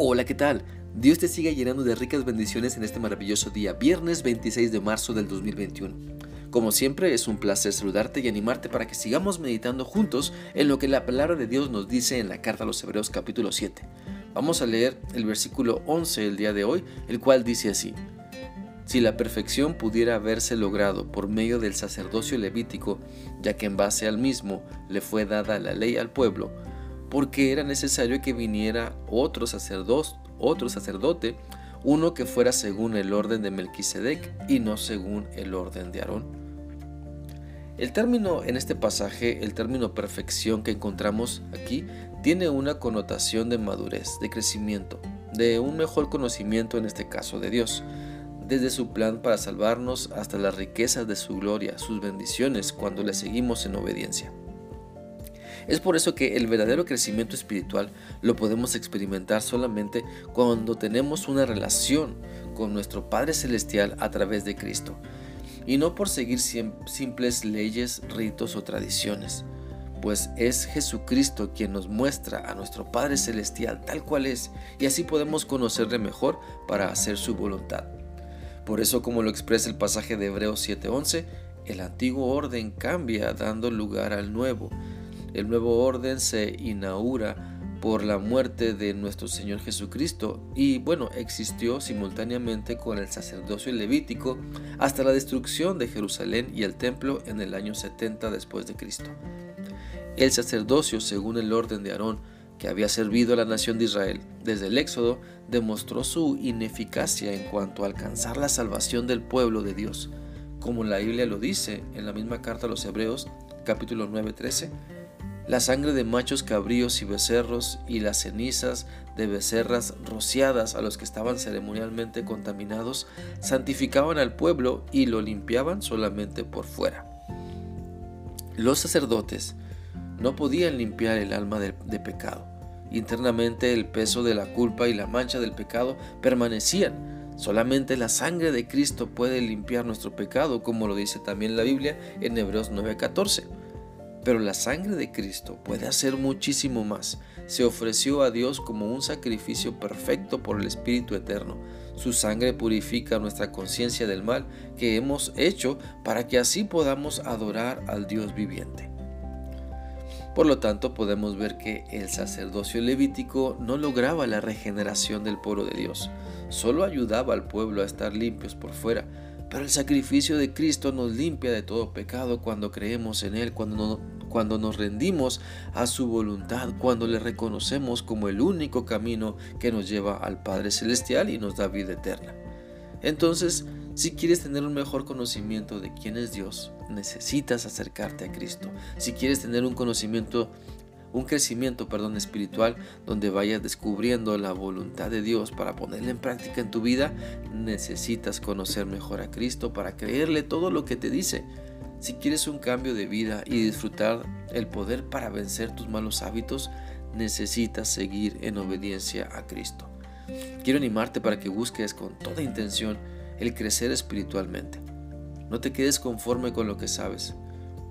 Hola, ¿qué tal? Dios te siga llenando de ricas bendiciones en este maravilloso día, viernes 26 de marzo del 2021. Como siempre, es un placer saludarte y animarte para que sigamos meditando juntos en lo que la palabra de Dios nos dice en la carta a los Hebreos capítulo 7. Vamos a leer el versículo 11 el día de hoy, el cual dice así. Si la perfección pudiera haberse logrado por medio del sacerdocio levítico, ya que en base al mismo le fue dada la ley al pueblo, porque era necesario que viniera otro sacerdote, otro sacerdote, uno que fuera según el orden de Melquisedec y no según el orden de Aarón. El término en este pasaje, el término perfección que encontramos aquí, tiene una connotación de madurez, de crecimiento, de un mejor conocimiento en este caso de Dios, desde su plan para salvarnos hasta las riquezas de su gloria, sus bendiciones cuando le seguimos en obediencia. Es por eso que el verdadero crecimiento espiritual lo podemos experimentar solamente cuando tenemos una relación con nuestro Padre Celestial a través de Cristo, y no por seguir simples leyes, ritos o tradiciones, pues es Jesucristo quien nos muestra a nuestro Padre Celestial tal cual es, y así podemos conocerle mejor para hacer su voluntad. Por eso, como lo expresa el pasaje de Hebreos 7:11, el antiguo orden cambia dando lugar al nuevo, el nuevo orden se inaugura por la muerte de nuestro Señor Jesucristo y bueno, existió simultáneamente con el sacerdocio levítico hasta la destrucción de Jerusalén y el templo en el año 70 después de Cristo. El sacerdocio, según el orden de Aarón, que había servido a la nación de Israel desde el Éxodo, demostró su ineficacia en cuanto a alcanzar la salvación del pueblo de Dios, como la Biblia lo dice en la misma carta a los Hebreos, capítulo 9:13 la sangre de machos cabríos y becerros y las cenizas de becerras rociadas a los que estaban ceremonialmente contaminados santificaban al pueblo y lo limpiaban solamente por fuera. Los sacerdotes no podían limpiar el alma de, pecado. Internamente el peso de la culpa y la mancha del pecado permanecían. Solamente la sangre de Cristo puede limpiar nuestro pecado, como lo dice también la Biblia en Hebreos 9:14. Pero la sangre de Cristo puede hacer muchísimo más. Se ofreció a Dios como un sacrificio perfecto por el Espíritu Eterno. Su sangre purifica nuestra conciencia del mal que hemos hecho para que así podamos adorar al Dios viviente. Por lo tanto, podemos ver que el sacerdocio levítico no lograba la regeneración del pueblo de Dios, solo ayudaba al pueblo a estar limpios por fuera, pero el sacrificio de Cristo nos limpia de todo pecado cuando creemos en Él, cuando, cuando nos rendimos a su voluntad, cuando le reconocemos como el único camino que nos lleva al Padre Celestial y nos da vida eterna. Entonces, si quieres tener un mejor conocimiento de quién es Dios, necesitas acercarte a Cristo. Si quieres tener un conocimiento un crecimiento, perdón, espiritual donde vayas descubriendo la voluntad de Dios para ponerla en práctica en tu vida, necesitas conocer mejor a Cristo para creerle todo lo que te dice. Si quieres un cambio de vida y disfrutar el poder para vencer tus malos hábitos, necesitas seguir en obediencia a Cristo. Quiero animarte para que busques con toda intención el crecer espiritualmente. No te quedes conforme con lo que sabes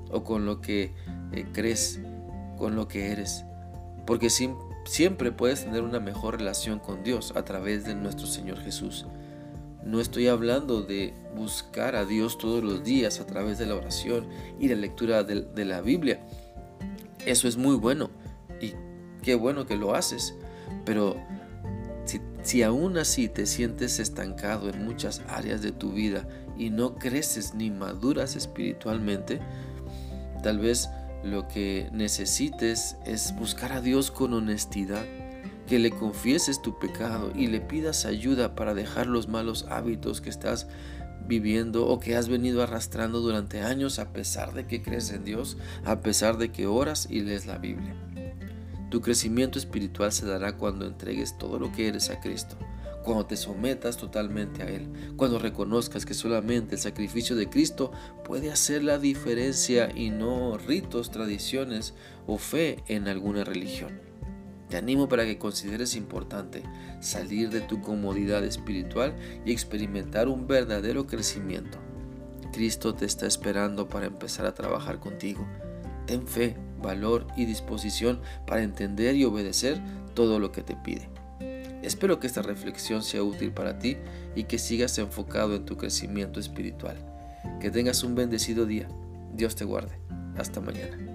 o con lo que eh, crees, con lo que eres, porque siempre puedes tener una mejor relación con Dios a través de nuestro Señor Jesús. No estoy hablando de buscar a Dios todos los días a través de la oración y la lectura de, la Biblia. Eso es muy bueno y qué bueno que lo haces. Pero si, si aún así te sientes estancado en muchas áreas de tu vida y no creces ni maduras espiritualmente, tal vez lo que necesites es buscar a Dios con honestidad que le confieses tu pecado y le pidas ayuda para dejar los malos hábitos que estás viviendo o que has venido arrastrando durante años a pesar de que crees en Dios, a pesar de que oras y lees la Biblia. Tu crecimiento espiritual se dará cuando entregues todo lo que eres a Cristo, cuando te sometas totalmente a Él, cuando reconozcas que solamente el sacrificio de Cristo puede hacer la diferencia y no ritos, tradiciones o fe en alguna religión. Te animo para que consideres importante salir de tu comodidad espiritual y experimentar un verdadero crecimiento. Cristo te está esperando para empezar a trabajar contigo. Ten fe, valor y disposición para entender y obedecer todo lo que te pide. Espero que esta reflexión sea útil para ti y que sigas enfocado en tu crecimiento espiritual. Que tengas un bendecido día. Dios te guarde. Hasta mañana.